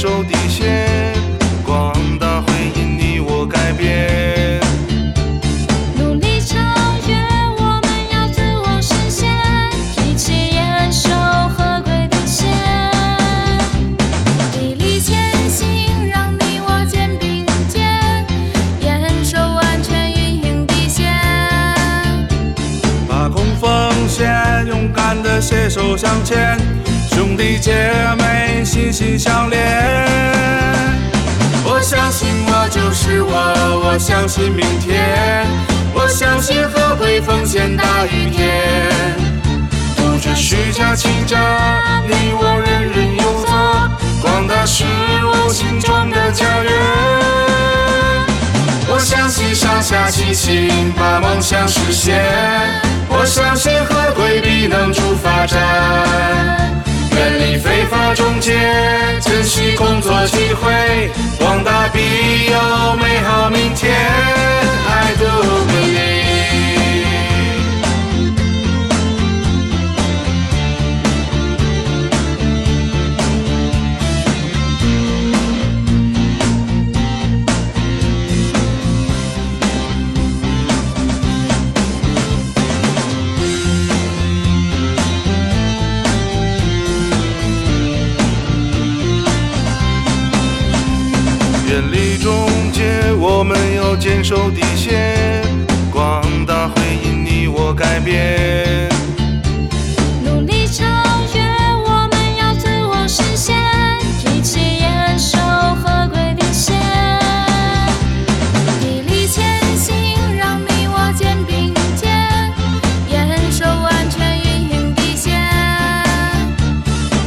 守底线，广大会因你我改变。努力超越，我们要自我实现，一起严守合规底线。砥砺前行，让你我肩并肩，严守安全运营底线。把控风险，勇敢的携手向前，兄弟姐妹心心相连。我相信我就是我，我相信明天，我相信合规奉献大于天。杜绝虚假欺诈，你我人人有责，广大是我心中的家园。我相信上下齐心，把梦想实现。我相信合规必能出发，中介，珍惜工作机会，广大必有美远离中介，我们要坚守底线，广大会因你我改变。努力超越，我们要自我实现，一起严守合规底线。砥砺前行，让你我肩并肩，严守安全运营底线。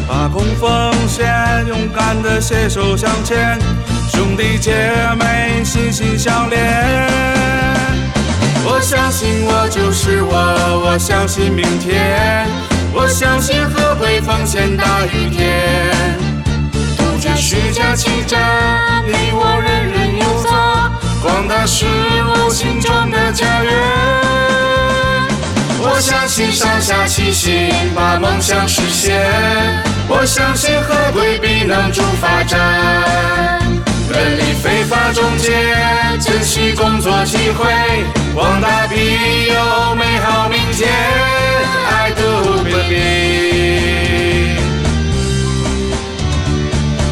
把控风险，勇敢的携手向前，兄弟姐妹心心相连。我相信我就是我，我相信明天，我相信合规风险大于天。杜绝虚假欺诈，你我人人有责，广大是我心中的家园。我相信上下齐心，把梦想实现。我相信合规必能助发展，远离非法中介，珍惜工作机会，广大必有美好明天。I do believe。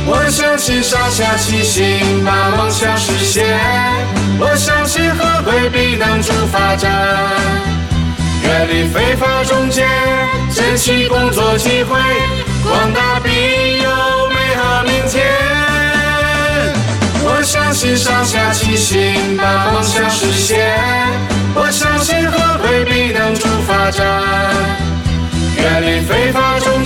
我相信上下齐心，把梦想实现。我相信合规必能助发展。远离非法中介，珍惜工作机会，广大必心上下齐心，把梦想实现。我相信合规必能助发展，远离非法中，